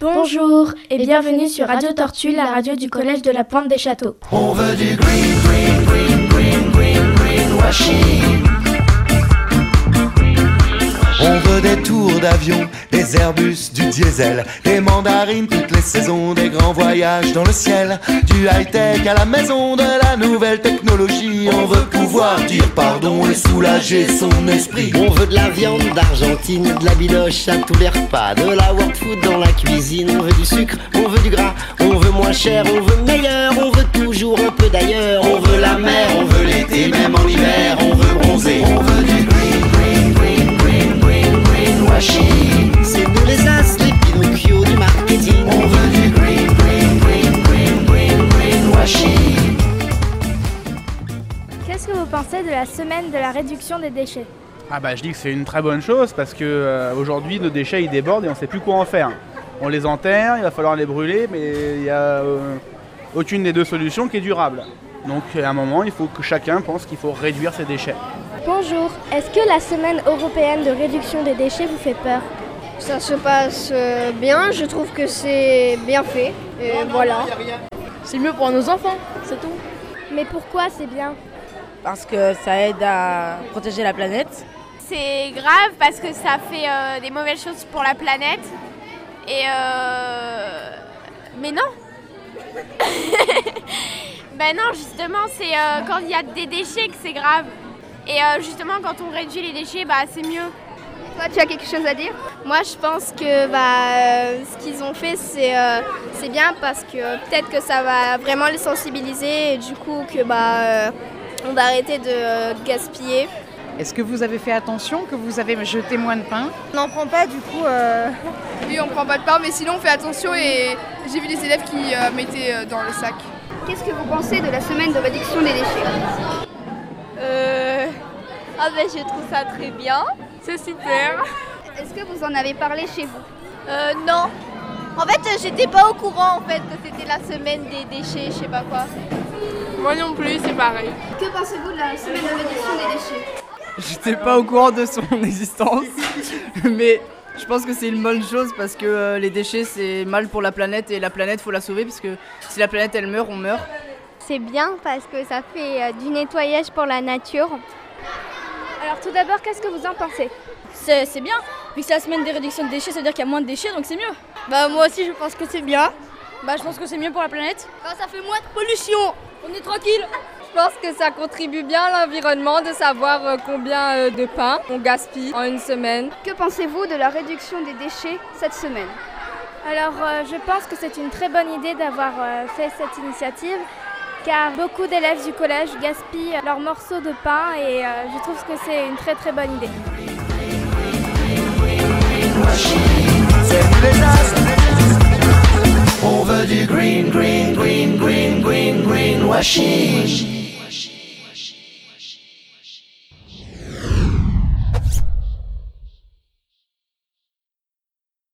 Bonjour et bienvenue sur Radio Tortue, la radio du collège de la Pointe des Châteaux. On veut du green, green, green, green, green, greenwashing. On veut des tours d'avion, des Airbus, du diesel, des mandarines toutes les saisons, des grands voyages dans le ciel, du high-tech à la maison de la nouvelle technologie. On veut pouvoir dire pardon et soulager son esprit. On veut de la viande d'Argentine, de la biloche à tous les de la world food dans la cuisine. On veut du sucre, on veut du gras, on veut moins cher, on veut meilleur, on veut toujours un peu d'ailleurs. On veut la mer, on veut l'été, même en hiver, on veut bronzer. On veut pensez de la semaine de la réduction des déchets Ah bah je dis que c'est une très bonne chose parce que euh, aujourd'hui nos déchets ils débordent et on ne sait plus quoi en faire. On les enterre, il va falloir les brûler, mais il n'y a euh, aucune des deux solutions qui est durable. Donc à un moment il faut que chacun pense qu'il faut réduire ses déchets. Bonjour, est-ce que la semaine européenne de réduction des déchets vous fait peur? Ça se passe euh, bien, je trouve que c'est bien fait. Et voilà. C'est mieux pour nos enfants, c'est tout. Mais pourquoi c'est bien? Parce que ça aide à protéger la planète. C'est grave parce que ça fait euh, des mauvaises choses pour la planète. Et euh... Mais non Ben non, justement, c'est euh, quand il y a des déchets que c'est grave. Et euh, justement, quand on réduit les déchets, bah, c'est mieux. Toi, tu as quelque chose à dire? Moi, je pense que bah, euh, ce qu'ils ont fait, c'est euh, c'est bien parce que peut-être que ça va vraiment les sensibiliser et du coup que bah, euh, on va arrêter de euh, gaspiller. Est-ce que vous avez fait attention que vous avez jeté moins de pain? On n'en prend pas, du coup. euh, Oui, on prend pas de pain, mais sinon, on fait attention. Et j'ai vu des élèves qui euh, mettaient euh, dans le sac. Qu'est-ce que vous pensez de la semaine de réduction des déchets? Euh... Ah ben je trouve ça très bien. C'est super. Est-ce que vous en avez parlé chez vous? Euh, non. En fait, j'étais pas au courant en fait que c'était la semaine des déchets, je sais pas quoi. Moi non plus, c'est pareil. Que pensez-vous de la semaine de réduction des déchets J'étais pas au courant de son existence, mais je pense que c'est une bonne chose parce que euh, les déchets c'est mal pour la planète et la planète faut la sauver parce que si la planète elle meurt, on meurt. C'est bien parce que ça fait euh, du nettoyage pour la nature. Alors tout d'abord, qu'est-ce que vous en pensez? C'est bien. Vu que c'est la semaine des réductions de déchets, ça veut dire qu'il y a moins de déchets, donc c'est mieux. Bah, moi aussi, je pense que c'est bien. Bah je pense que c'est mieux pour la planète. ça fait moins de pollution. On est tranquille. Je pense que ça contribue bien à l'environnement de savoir euh, combien euh, de pain on gaspille en une semaine. Que pensez-vous de la réduction des déchets cette semaine? Alors euh, je pense que c'est une très bonne idée d'avoir euh, fait cette initiative car beaucoup d'élèves du collège gaspillent leurs morceaux de pain et euh, je trouve que c'est une très très bonne idée. C'est nous les du green, green, green, green, green, greenwashing.